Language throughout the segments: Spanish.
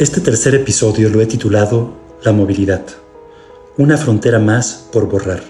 Este tercer episodio lo he titulado La movilidad, una frontera más por borrar,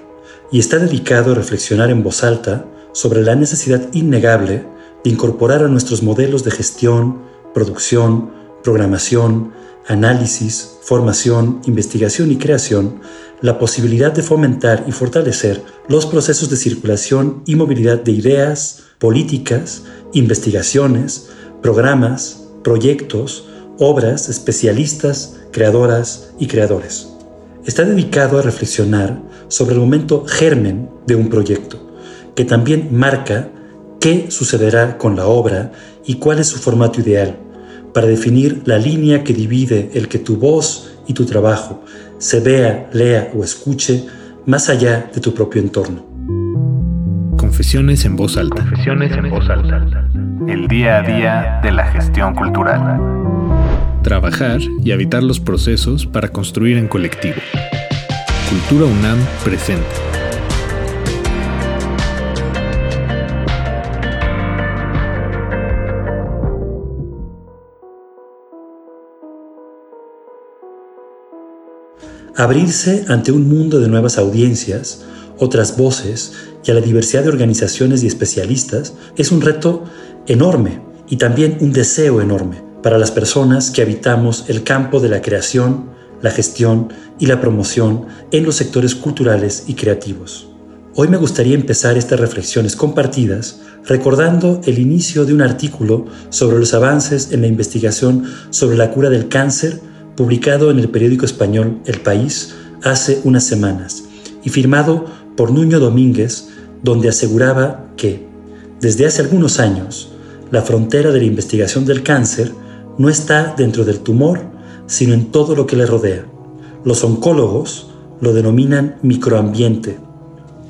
y está dedicado a reflexionar en voz alta sobre la necesidad innegable de incorporar a nuestros modelos de gestión, producción, programación, análisis, formación, investigación y creación la posibilidad de fomentar y fortalecer los procesos de circulación y movilidad de ideas, políticas, investigaciones, programas, proyectos, obras, especialistas, creadoras y creadores. Está dedicado a reflexionar sobre el momento germen de un proyecto, que también marca qué sucederá con la obra y cuál es su formato ideal, para definir la línea que divide el que tu voz y tu trabajo se vea, lea o escuche más allá de tu propio entorno. Confesiones en voz alta. Confesiones en voz alta. El día a día de la gestión cultural trabajar y habitar los procesos para construir en colectivo. Cultura UNAM presente. Abrirse ante un mundo de nuevas audiencias, otras voces y a la diversidad de organizaciones y especialistas es un reto enorme y también un deseo enorme para las personas que habitamos el campo de la creación, la gestión y la promoción en los sectores culturales y creativos. Hoy me gustaría empezar estas reflexiones compartidas recordando el inicio de un artículo sobre los avances en la investigación sobre la cura del cáncer publicado en el periódico español El País hace unas semanas y firmado por Nuño Domínguez, donde aseguraba que, desde hace algunos años, la frontera de la investigación del cáncer no está dentro del tumor, sino en todo lo que le rodea. Los oncólogos lo denominan microambiente,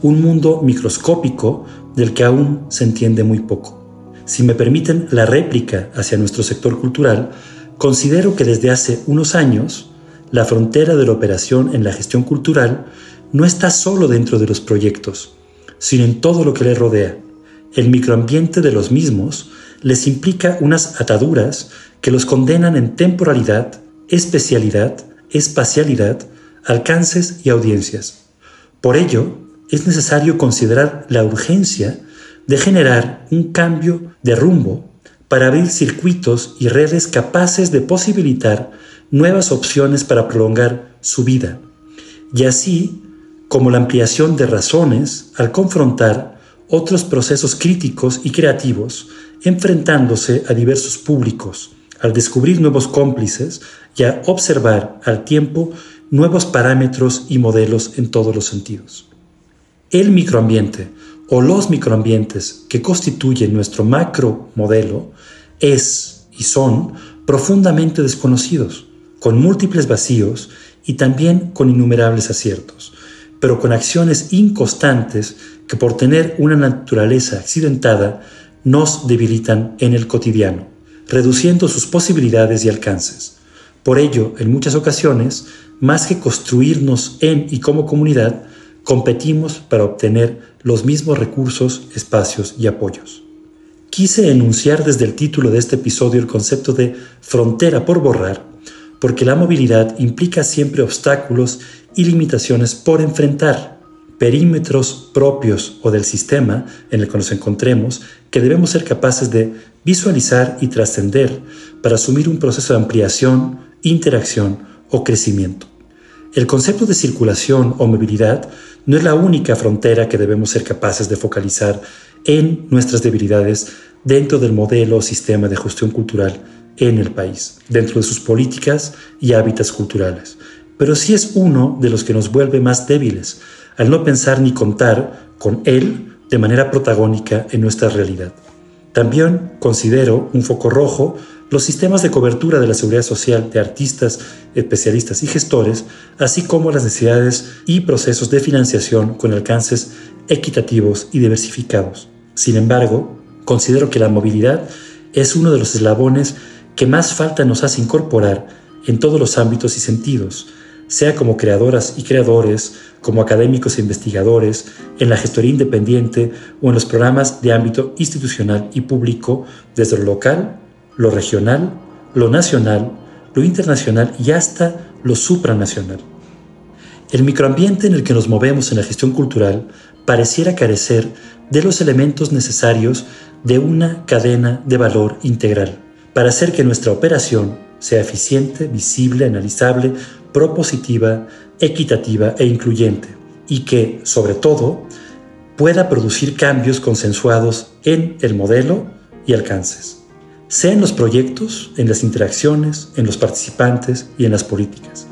un mundo microscópico del que aún se entiende muy poco. Si me permiten la réplica hacia nuestro sector cultural, considero que desde hace unos años la frontera de la operación en la gestión cultural no está solo dentro de los proyectos, sino en todo lo que le rodea. El microambiente de los mismos les implica unas ataduras que los condenan en temporalidad, especialidad, espacialidad, alcances y audiencias. Por ello, es necesario considerar la urgencia de generar un cambio de rumbo para abrir circuitos y redes capaces de posibilitar nuevas opciones para prolongar su vida, y así como la ampliación de razones al confrontar otros procesos críticos y creativos enfrentándose a diversos públicos, al descubrir nuevos cómplices y a observar al tiempo nuevos parámetros y modelos en todos los sentidos. El microambiente o los microambientes que constituyen nuestro macro modelo es y son profundamente desconocidos, con múltiples vacíos y también con innumerables aciertos, pero con acciones inconstantes que por tener una naturaleza accidentada nos debilitan en el cotidiano reduciendo sus posibilidades y alcances. Por ello, en muchas ocasiones, más que construirnos en y como comunidad, competimos para obtener los mismos recursos, espacios y apoyos. Quise enunciar desde el título de este episodio el concepto de frontera por borrar, porque la movilidad implica siempre obstáculos y limitaciones por enfrentar perímetros propios o del sistema en el que nos encontremos que debemos ser capaces de visualizar y trascender para asumir un proceso de ampliación, interacción o crecimiento. El concepto de circulación o movilidad no es la única frontera que debemos ser capaces de focalizar en nuestras debilidades dentro del modelo o sistema de gestión cultural en el país, dentro de sus políticas y hábitats culturales. Pero sí es uno de los que nos vuelve más débiles, al no pensar ni contar con él de manera protagónica en nuestra realidad. También considero un foco rojo los sistemas de cobertura de la seguridad social de artistas, especialistas y gestores, así como las necesidades y procesos de financiación con alcances equitativos y diversificados. Sin embargo, considero que la movilidad es uno de los eslabones que más falta nos hace incorporar en todos los ámbitos y sentidos, sea como creadoras y creadores, como académicos e investigadores, en la gestoría independiente o en los programas de ámbito institucional y público desde lo local, lo regional, lo nacional, lo internacional y hasta lo supranacional. El microambiente en el que nos movemos en la gestión cultural pareciera carecer de los elementos necesarios de una cadena de valor integral para hacer que nuestra operación sea eficiente, visible, analizable, propositiva, equitativa e incluyente y que, sobre todo, pueda producir cambios consensuados en el modelo y alcances, sea en los proyectos, en las interacciones, en los participantes y en las políticas.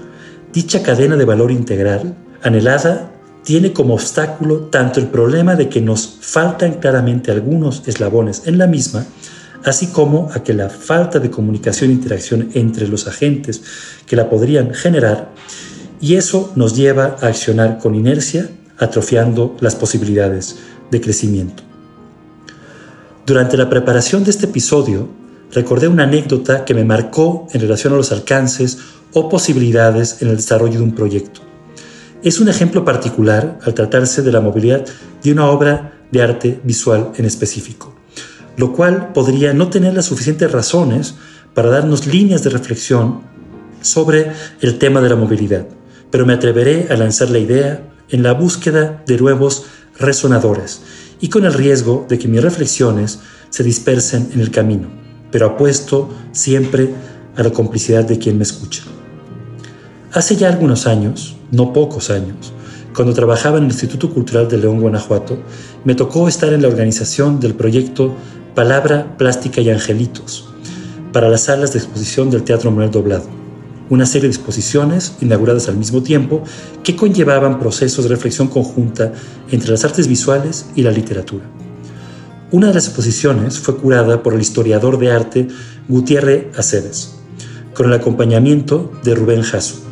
Dicha cadena de valor integral, anhelada, tiene como obstáculo tanto el problema de que nos faltan claramente algunos eslabones en la misma, así como a que la falta de comunicación e interacción entre los agentes que la podrían generar, y eso nos lleva a accionar con inercia, atrofiando las posibilidades de crecimiento. Durante la preparación de este episodio, recordé una anécdota que me marcó en relación a los alcances o posibilidades en el desarrollo de un proyecto. Es un ejemplo particular al tratarse de la movilidad de una obra de arte visual en específico, lo cual podría no tener las suficientes razones para darnos líneas de reflexión sobre el tema de la movilidad, pero me atreveré a lanzar la idea en la búsqueda de nuevos resonadores y con el riesgo de que mis reflexiones se dispersen en el camino, pero apuesto siempre a la complicidad de quien me escucha. Hace ya algunos años, no pocos años, cuando trabajaba en el Instituto Cultural de León, Guanajuato, me tocó estar en la organización del proyecto Palabra, Plástica y Angelitos para las salas de exposición del Teatro Manuel Doblado, una serie de exposiciones inauguradas al mismo tiempo que conllevaban procesos de reflexión conjunta entre las artes visuales y la literatura. Una de las exposiciones fue curada por el historiador de arte Gutiérrez Aceves, con el acompañamiento de Rubén Jasso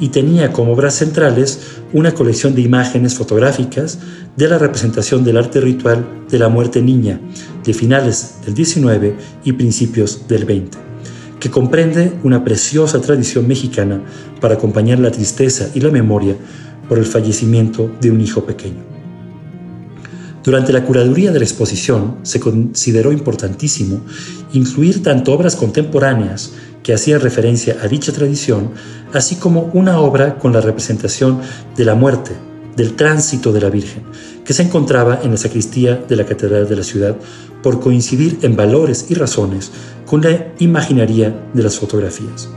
y tenía como obras centrales una colección de imágenes fotográficas de la representación del arte ritual de la muerte niña de finales del XIX y principios del XX, que comprende una preciosa tradición mexicana para acompañar la tristeza y la memoria por el fallecimiento de un hijo pequeño. Durante la curaduría de la exposición se consideró importantísimo incluir tanto obras contemporáneas que hacía referencia a dicha tradición, así como una obra con la representación de la muerte, del tránsito de la Virgen, que se encontraba en la sacristía de la Catedral de la ciudad por coincidir en valores y razones con la imaginaría de las fotografías.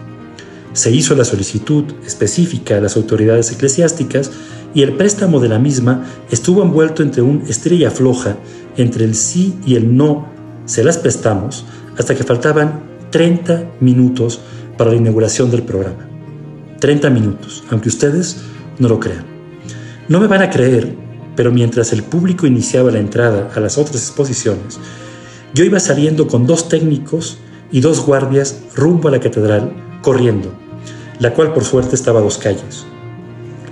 Se hizo la solicitud específica a las autoridades eclesiásticas y el préstamo de la misma estuvo envuelto entre un estrella floja entre el sí y el no se las prestamos hasta que faltaban 30 minutos para la inauguración del programa. 30 minutos, aunque ustedes no lo crean. No me van a creer, pero mientras el público iniciaba la entrada a las otras exposiciones, yo iba saliendo con dos técnicos y dos guardias rumbo a la catedral, corriendo, la cual por suerte estaba a dos calles.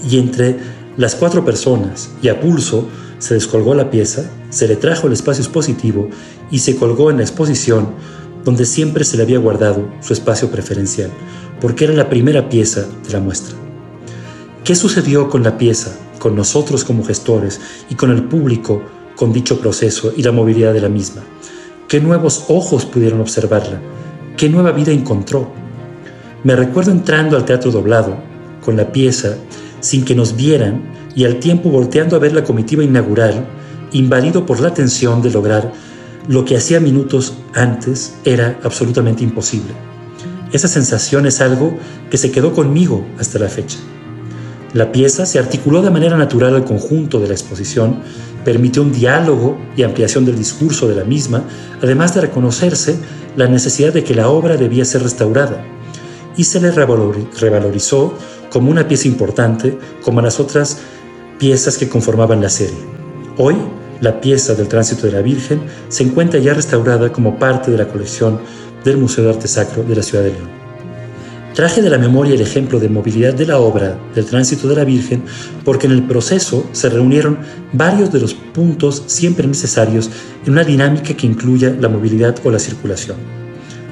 Y entre las cuatro personas y a pulso se descolgó la pieza, se le trajo el espacio expositivo y se colgó en la exposición donde siempre se le había guardado su espacio preferencial, porque era la primera pieza de la muestra. ¿Qué sucedió con la pieza, con nosotros como gestores y con el público con dicho proceso y la movilidad de la misma? ¿Qué nuevos ojos pudieron observarla? ¿Qué nueva vida encontró? Me recuerdo entrando al teatro doblado, con la pieza, sin que nos vieran y al tiempo volteando a ver la comitiva inaugural, invadido por la tensión de lograr lo que hacía minutos antes era absolutamente imposible. Esa sensación es algo que se quedó conmigo hasta la fecha. La pieza se articuló de manera natural al conjunto de la exposición, permitió un diálogo y ampliación del discurso de la misma, además de reconocerse la necesidad de que la obra debía ser restaurada, y se le revalorizó como una pieza importante como las otras piezas que conformaban la serie. Hoy, la pieza del Tránsito de la Virgen se encuentra ya restaurada como parte de la colección del Museo de Arte Sacro de la Ciudad de León. Traje de la memoria el ejemplo de movilidad de la obra del Tránsito de la Virgen porque en el proceso se reunieron varios de los puntos siempre necesarios en una dinámica que incluya la movilidad o la circulación.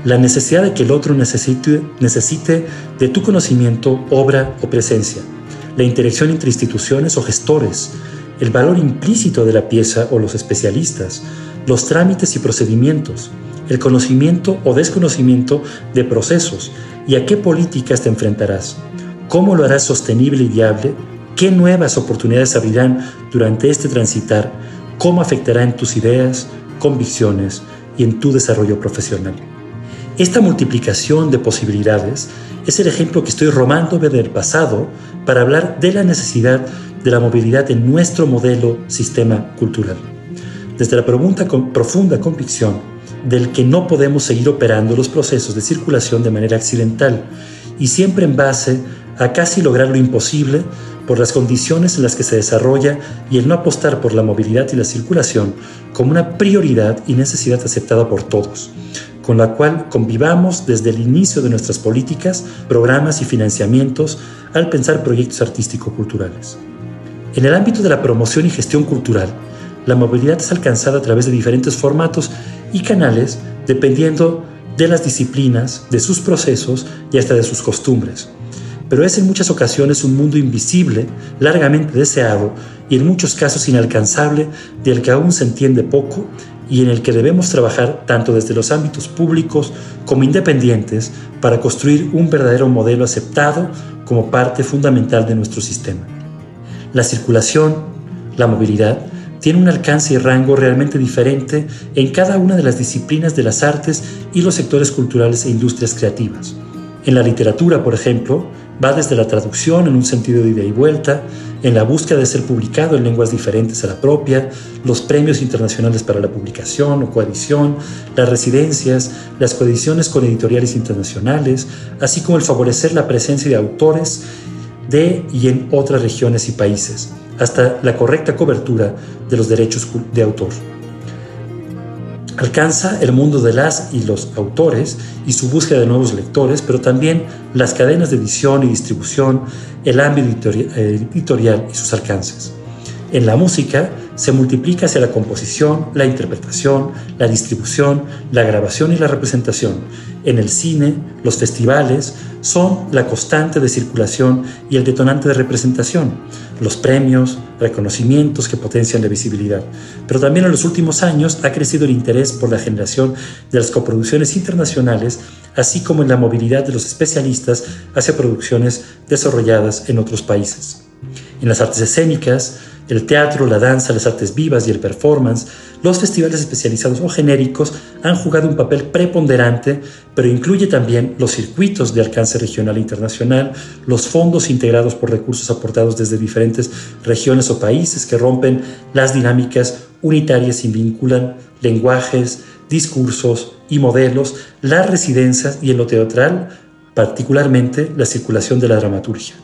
La necesidad de que el otro necesite, necesite de tu conocimiento, obra o presencia. La interacción entre instituciones o gestores, el valor implícito de la pieza o los especialistas, los trámites y procedimientos, el conocimiento o desconocimiento de procesos y a qué políticas te enfrentarás, cómo lo harás sostenible y viable, qué nuevas oportunidades abrirán durante este transitar, cómo afectará en tus ideas, convicciones y en tu desarrollo profesional. Esta multiplicación de posibilidades es el ejemplo que estoy romando del pasado para hablar de la necesidad de la movilidad en nuestro modelo sistema cultural. Desde la pregunta con profunda convicción del que no podemos seguir operando los procesos de circulación de manera accidental y siempre en base a casi lograr lo imposible por las condiciones en las que se desarrolla y el no apostar por la movilidad y la circulación como una prioridad y necesidad aceptada por todos, con la cual convivamos desde el inicio de nuestras políticas, programas y financiamientos al pensar proyectos artístico-culturales. En el ámbito de la promoción y gestión cultural, la movilidad es alcanzada a través de diferentes formatos y canales dependiendo de las disciplinas, de sus procesos y hasta de sus costumbres pero es en muchas ocasiones un mundo invisible, largamente deseado y en muchos casos inalcanzable, del que aún se entiende poco y en el que debemos trabajar tanto desde los ámbitos públicos como independientes para construir un verdadero modelo aceptado como parte fundamental de nuestro sistema. La circulación, la movilidad, tiene un alcance y rango realmente diferente en cada una de las disciplinas de las artes y los sectores culturales e industrias creativas. En la literatura, por ejemplo, Va desde la traducción en un sentido de ida y vuelta, en la búsqueda de ser publicado en lenguas diferentes a la propia, los premios internacionales para la publicación o coedición, las residencias, las coediciones con editoriales internacionales, así como el favorecer la presencia de autores de y en otras regiones y países, hasta la correcta cobertura de los derechos de autor. Alcanza el mundo de las y los autores y su búsqueda de nuevos lectores, pero también las cadenas de edición y distribución, el ámbito editorial y sus alcances. En la música se multiplica hacia la composición, la interpretación, la distribución, la grabación y la representación. En el cine, los festivales son la constante de circulación y el detonante de representación, los premios, reconocimientos que potencian la visibilidad. Pero también en los últimos años ha crecido el interés por la generación de las coproducciones internacionales, así como en la movilidad de los especialistas hacia producciones desarrolladas en otros países. En las artes escénicas, el teatro, la danza, las artes vivas y el performance, los festivales especializados o genéricos han jugado un papel preponderante, pero incluye también los circuitos de alcance regional e internacional, los fondos integrados por recursos aportados desde diferentes regiones o países que rompen las dinámicas unitarias y vinculan lenguajes, discursos y modelos, las residencias y en lo teatral, particularmente la circulación de la dramaturgia.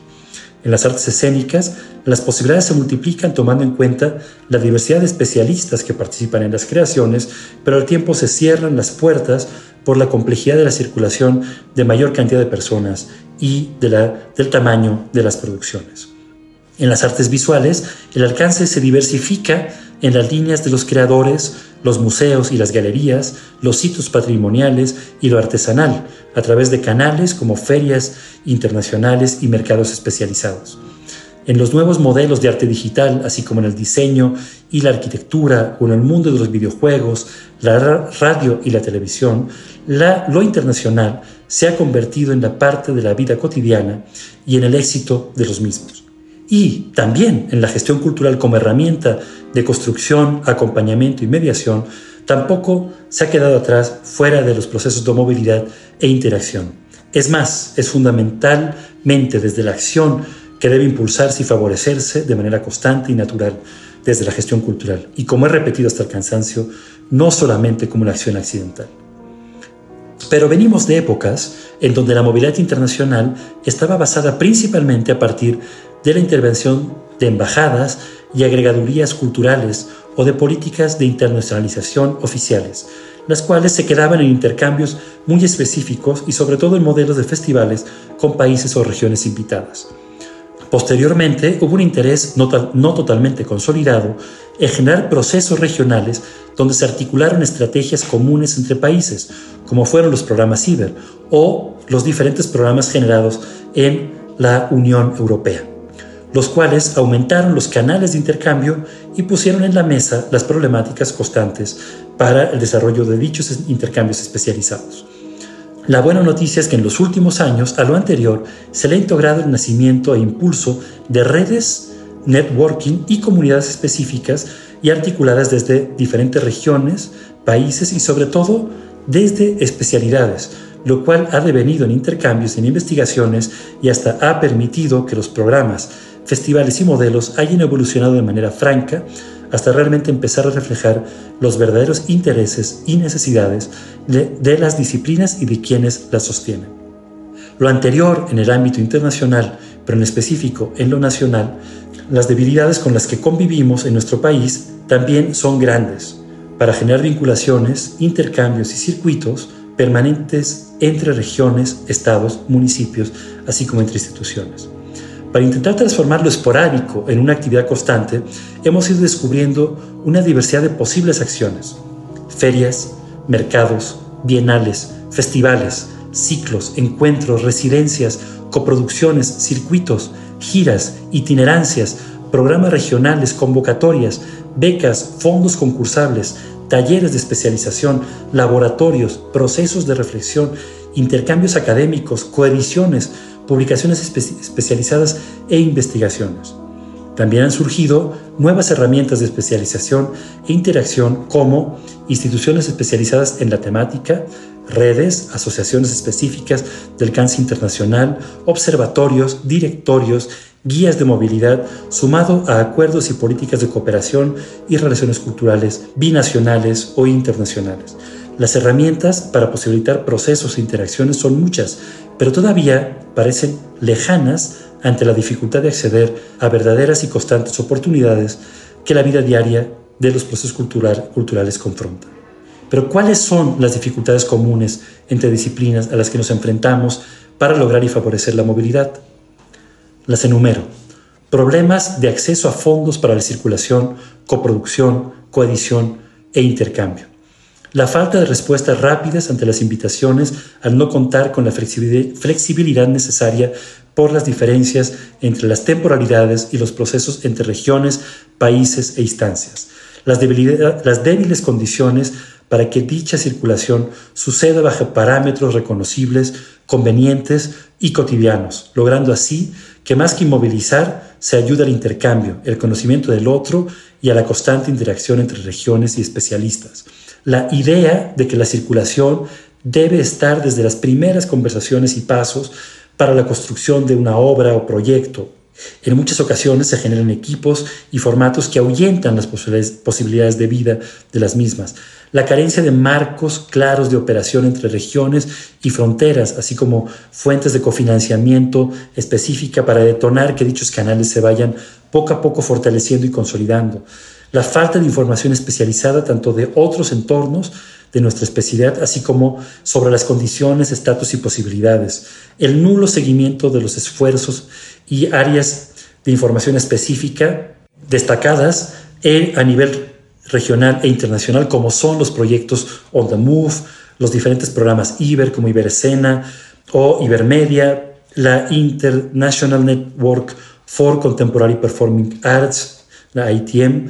En las artes escénicas, las posibilidades se multiplican tomando en cuenta la diversidad de especialistas que participan en las creaciones, pero al tiempo se cierran las puertas por la complejidad de la circulación de mayor cantidad de personas y del tamaño de las producciones. En las artes visuales, el alcance se diversifica en las líneas de los creadores, los museos y las galerías, los sitios patrimoniales y lo artesanal, a través de canales como ferias internacionales y mercados especializados. En los nuevos modelos de arte digital, así como en el diseño y la arquitectura o en el mundo de los videojuegos, la radio y la televisión, lo internacional se ha convertido en la parte de la vida cotidiana y en el éxito de los mismos y también en la gestión cultural como herramienta de construcción, acompañamiento y mediación, tampoco se ha quedado atrás fuera de los procesos de movilidad e interacción. Es más, es fundamentalmente desde la acción que debe impulsarse y favorecerse de manera constante y natural desde la gestión cultural, y como he repetido hasta el cansancio, no solamente como una acción accidental. Pero venimos de épocas en donde la movilidad internacional estaba basada principalmente a partir de la intervención de embajadas y agregadurías culturales o de políticas de internacionalización oficiales, las cuales se quedaban en intercambios muy específicos y sobre todo en modelos de festivales con países o regiones invitadas. Posteriormente hubo un interés no, totalmente consolidado en generar procesos regionales donde se articularon estrategias comunes entre países, como fueron los programas CIBER o los diferentes programas generados en la Unión Europea los cuales aumentaron los canales de intercambio y pusieron en la mesa las problemáticas constantes para el desarrollo de dichos intercambios especializados. La buena noticia es que en los últimos años, a lo anterior, se le ha integrado el nacimiento e impulso de redes, networking y comunidades específicas y articuladas desde diferentes regiones, países y sobre todo desde especialidades, lo cual ha devenido en intercambios, en investigaciones y hasta ha permitido que los programas, festivales y modelos hayan evolucionado de manera franca hasta realmente empezar a reflejar los verdaderos intereses y necesidades de, las disciplinas y de quienes las sostienen. Lo anterior en el ámbito internacional, pero en específico en lo nacional, las debilidades con las que convivimos en nuestro país también son grandes para generar vinculaciones, intercambios y circuitos permanentes entre regiones, estados, municipios, así como entre instituciones. Para intentar transformar lo esporádico en una actividad constante, hemos ido descubriendo una diversidad de posibles acciones. Ferias, mercados, bienales, festivales, ciclos, encuentros, residencias, coproducciones, circuitos, giras, itinerancias, programas regionales, convocatorias, becas, fondos concursables, talleres de especialización, laboratorios, procesos de reflexión, intercambios académicos, coediciones, publicaciones especializadas e investigaciones. También han surgido nuevas herramientas de especialización e interacción como instituciones especializadas en la temática, redes, asociaciones específicas de alcance internacional, observatorios, directorios, guías de movilidad, sumado a acuerdos y políticas de cooperación y relaciones culturales binacionales o internacionales. Las herramientas para posibilitar procesos e interacciones son muchas, pero todavía parecen lejanas ante la dificultad de acceder a verdaderas y constantes oportunidades que la vida diaria de los procesos culturales confronta. Pero ¿cuáles son las dificultades comunes entre disciplinas a las que nos enfrentamos para lograr y favorecer la movilidad? Las enumero. Problemas de acceso a fondos para la circulación, coproducción, coedición e intercambio la falta de respuestas rápidas ante las invitaciones al no contar con la flexibilidad necesaria por las diferencias entre las temporalidades y los procesos entre regiones, países e instancias, las, débiles condiciones para que dicha circulación suceda bajo parámetros reconocibles, convenientes y cotidianos, logrando así que más que inmovilizar, se ayuda al intercambio, el conocimiento del otro y a la constante interacción entre regiones y especialistas la idea de que la circulación debe estar desde las primeras conversaciones y pasos para la construcción de una obra o proyecto. En muchas ocasiones se generan equipos y formatos que ahuyentan las posibilidades de vida de las mismas. La carencia de marcos claros de operación entre regiones y fronteras, así como fuentes de cofinanciamiento específica para detonar que dichos canales se vayan poco a poco fortaleciendo y consolidando la falta de información especializada tanto de otros entornos de nuestra especialidad, así como sobre las condiciones, estatus y posibilidades, el nulo seguimiento de los esfuerzos y áreas de información específica destacadas a nivel regional e internacional, como son los proyectos On the Move, los diferentes programas IBER como IBERESCENA o IBERMEDIA, la International Network for Contemporary Performing Arts, la ITM,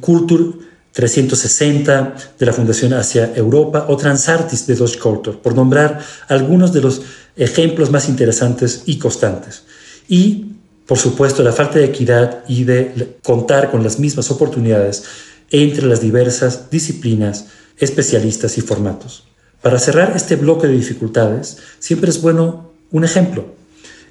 Culture 360 de la Fundación Asia Europa o Transartis de Dodge Culture, por nombrar algunos de los ejemplos más interesantes y constantes. Y, por supuesto, la falta de equidad y de contar con las mismas oportunidades entre las diversas disciplinas, especialistas y formatos. Para cerrar este bloque de dificultades, siempre es bueno un ejemplo.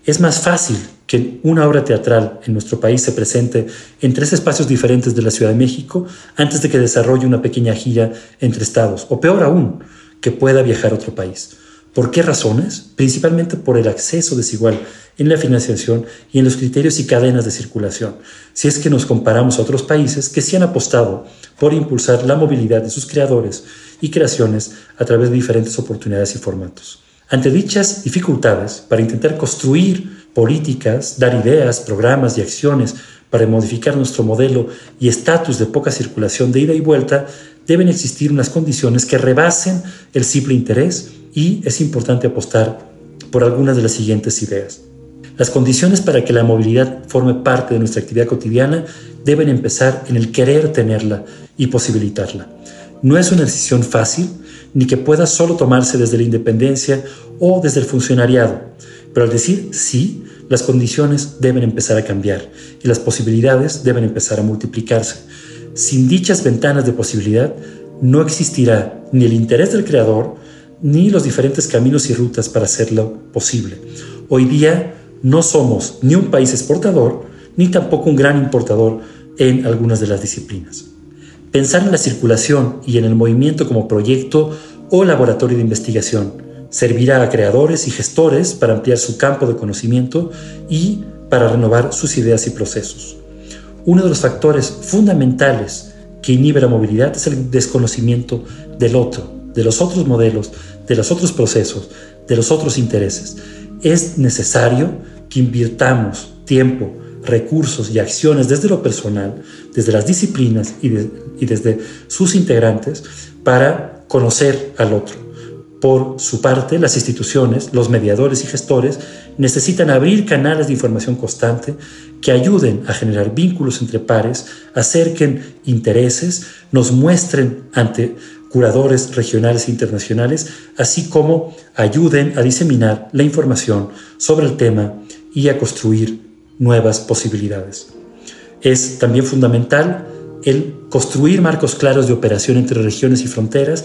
Es más fácil que una obra teatral en nuestro país se presente en tres espacios diferentes de la Ciudad de México antes de que desarrolle una pequeña gira entre estados, o peor aún, que pueda viajar a otro país. ¿Por qué razones? Principalmente por el acceso desigual en la financiación y en los criterios y cadenas de circulación, si es que nos comparamos a otros países que sí han apostado por impulsar la movilidad de sus creadores y creaciones a través de diferentes oportunidades y formatos. Ante dichas dificultades, para intentar construir políticas, dar ideas, programas y acciones para modificar nuestro modelo y estatus de poca circulación de ida y vuelta, deben existir unas condiciones que rebasen el simple interés y es importante apostar por algunas de las siguientes ideas. Las condiciones para que la movilidad forme parte de nuestra actividad cotidiana deben empezar en el querer tenerla y posibilitarla. No es una decisión fácil, ni que pueda solo tomarse desde la independencia o desde el funcionariado, pero al decir sí, las condiciones deben empezar a cambiar y las posibilidades deben empezar a multiplicarse. Sin dichas ventanas de posibilidad, no existirá ni el interés del creador, ni los diferentes caminos y rutas para hacerlo posible. Hoy día no somos ni un país exportador, ni tampoco un gran importador en algunas de las disciplinas. Pensar en la circulación y en el movimiento como proyecto o laboratorio de investigación servirá a creadores y gestores para ampliar su campo de conocimiento y para renovar sus ideas y procesos. Uno de los factores fundamentales que inhibe la movilidad es el desconocimiento del otro, de los otros modelos, de los otros procesos, de los otros intereses. Es necesario que invirtamos tiempo, recursos y acciones desde lo personal, desde las disciplinas y, desde sus integrantes para conocer al otro. Por su parte, las instituciones, los mediadores y gestores necesitan abrir canales de información constante que ayuden a generar vínculos entre pares, acerquen intereses, nos muestren ante curadores regionales e internacionales, así como ayuden a diseminar la información sobre el tema y a construir nuevas posibilidades. Es también fundamental el construir marcos claros de operación entre regiones y fronteras,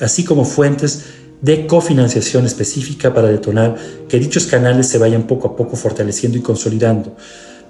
así como fuentes de cofinanciación específica para detonar que dichos canales se vayan poco a poco fortaleciendo y consolidando,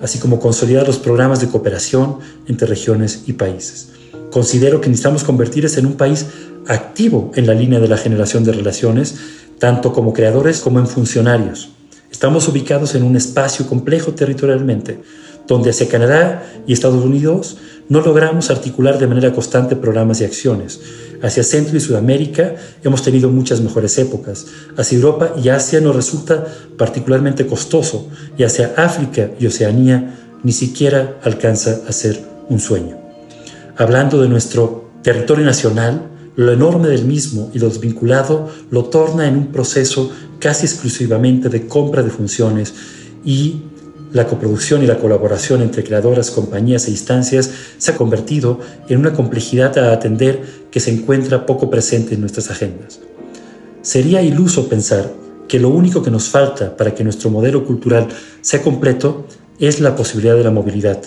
así como consolidar los programas de cooperación entre regiones y países. Considero que necesitamos convertirse en un país activo en la línea de la generación de relaciones, tanto como creadores como en funcionarios. Estamos ubicados en un espacio complejo territorialmente, donde hacia Canadá y Estados Unidos no logramos articular de manera constante programas y acciones. Hacia Centro y Sudamérica hemos tenido muchas mejores épocas. Hacia Europa y Asia nos resulta particularmente costoso y hacia África y Oceanía ni siquiera alcanza a ser un sueño hablando de nuestro territorio nacional, lo enorme del mismo y lo desvinculado lo torna en un proceso casi exclusivamente de compra de funciones y la coproducción y la colaboración entre creadoras, compañías e instancias se ha convertido en una complejidad a atender que se encuentra poco presente en nuestras agendas. Sería iluso pensar que lo único que nos falta para que nuestro modelo cultural sea completo es la posibilidad de la movilidad,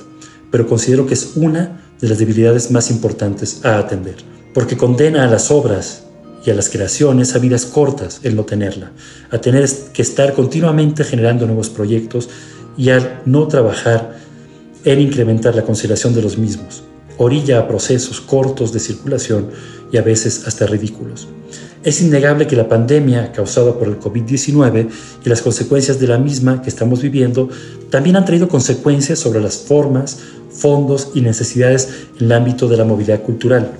pero considero que es una de las debilidades más importantes a atender, porque condena a las obras y a las creaciones a vidas cortas el no tenerla, a tener que estar continuamente generando nuevos proyectos y al no trabajar en incrementar la consideración de los mismos, orilla a procesos cortos de circulación y a veces hasta ridículos. Es innegable que la pandemia causada por el COVID-19 y las consecuencias de la misma que estamos viviendo también han traído consecuencias sobre las formas, fondos y necesidades en el ámbito de la movilidad cultural.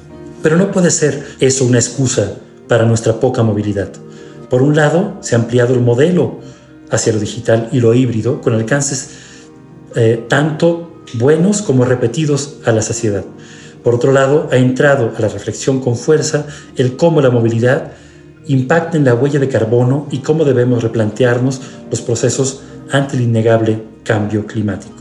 Pero no puede ser eso una excusa para nuestra poca movilidad. Por un lado, se ha ampliado el modelo hacia lo digital y lo híbrido con alcances eh, tanto buenos como repetidos a la saciedad. Por otro lado, ha entrado a la reflexión con fuerza el cómo la movilidad impacta en la huella de carbono y cómo debemos replantearnos los procesos ante el innegable cambio climático.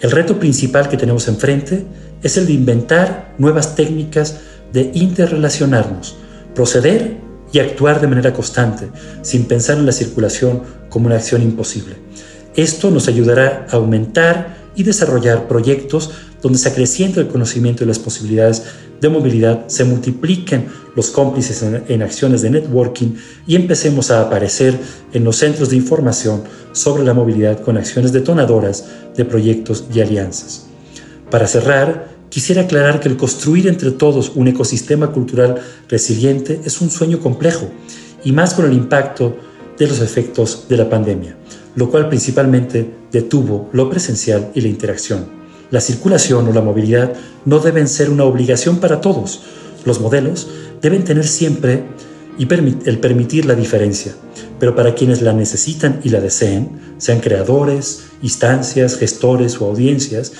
El reto principal que tenemos enfrente es el de inventar nuevas técnicas de interrelacionarnos, proceder y actuar de manera constante, sin pensar en la circulación como una acción imposible. Esto nos ayudará a aumentar y desarrollar proyectos donde se acreciente el conocimiento y las posibilidades de movilidad, se multipliquen los cómplices en, acciones de networking y empecemos a aparecer en los centros de información sobre la movilidad con acciones detonadoras de proyectos y alianzas. Para cerrar, quisiera aclarar que el construir entre todos un ecosistema cultural resiliente es un sueño complejo, y más con el impacto de los efectos de la pandemia, lo cual principalmente detuvo lo presencial y la interacción. La circulación o la movilidad no deben ser una obligación para todos. Los modelos deben tener siempre el permitir la diferencia, pero para quienes la necesitan y la deseen, sean creadores, instancias, gestores o audiencias,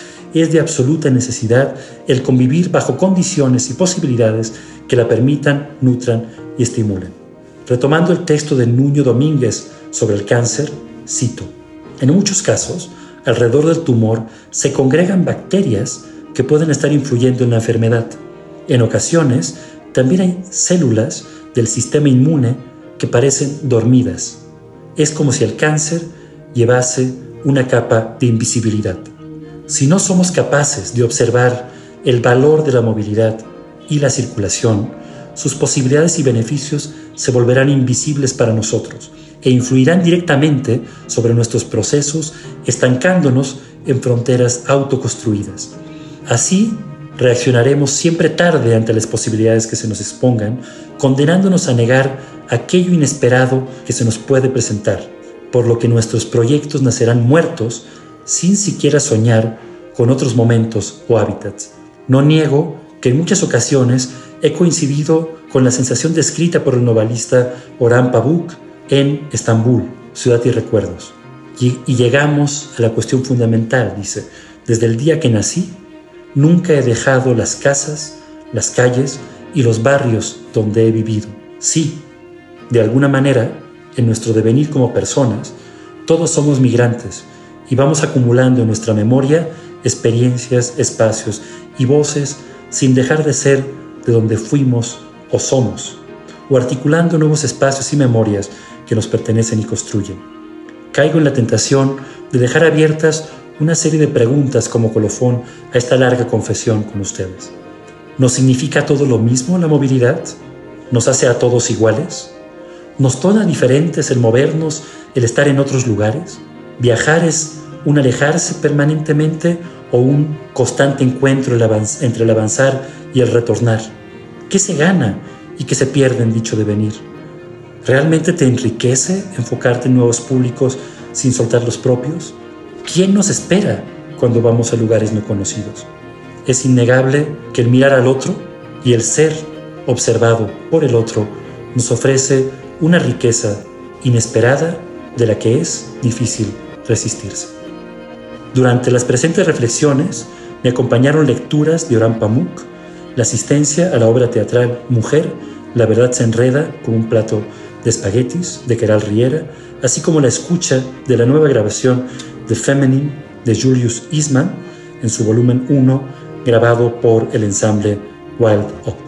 es de absoluta necesidad el convivir bajo condiciones y posibilidades que la permitan, nutran y estimulen. Retomando el texto de Nuño Domínguez sobre el cáncer, cito, en muchos casos, alrededor del tumor se congregan bacterias que pueden estar influyendo en la enfermedad. En ocasiones, también hay células del sistema inmune que parecen dormidas. Es como si el cáncer llevase una capa de invisibilidad. Si no somos capaces de observar el valor de la movilidad y la circulación, sus posibilidades y beneficios se volverán invisibles para nosotros e influirán directamente sobre nuestros procesos, estancándonos en fronteras autoconstruidas. Así, reaccionaremos siempre tarde ante las posibilidades que se nos expongan, condenándonos a negar aquello inesperado que se nos puede presentar, por lo que nuestros proyectos nacerán muertos sin siquiera soñar con otros momentos o hábitats. No niego que en muchas ocasiones he coincidido con la sensación descrita por el novelista Orhan Pamuk en Estambul, Ciudad y Recuerdos. Y, y llegamos a la cuestión fundamental, dice, desde el día que nací, nunca he dejado las casas, las calles y los barrios donde he vivido. Sí, de alguna manera, en nuestro devenir como personas, todos somos migrantes y vamos acumulando en nuestra memoria experiencias, espacios y voces sin dejar de ser de donde fuimos o somos, o articulando nuevos espacios y memorias que nos pertenecen y construyen. Caigo en la tentación de dejar abiertas una serie de preguntas como colofón a esta larga confesión con ustedes. ¿Nos significa todo lo mismo la movilidad? ¿Nos hace a todos iguales? ¿Nos torna diferentes el movernos, el estar en otros lugares? ¿Viajar es un alejarse permanentemente o un constante encuentro entre el avanzar y el retornar? ¿Qué se gana y qué se pierde en dicho devenir? ¿Realmente te enriquece enfocarte en nuevos públicos sin soltar los propios? ¿Quién nos espera cuando vamos a lugares no conocidos? Es innegable que el mirar al otro y el ser observado por el otro nos ofrece una riqueza inesperada de la que es difícil resistirse. Durante las presentes reflexiones me acompañaron lecturas de Orán Pamuk, la asistencia a la obra teatral Mujer, la verdad se enreda con un plato de espaguetis de Keral Riera, así como la escucha de la nueva grabación de Feminine de Julius Eastman en su volumen 1, grabado por el ensamble Wild.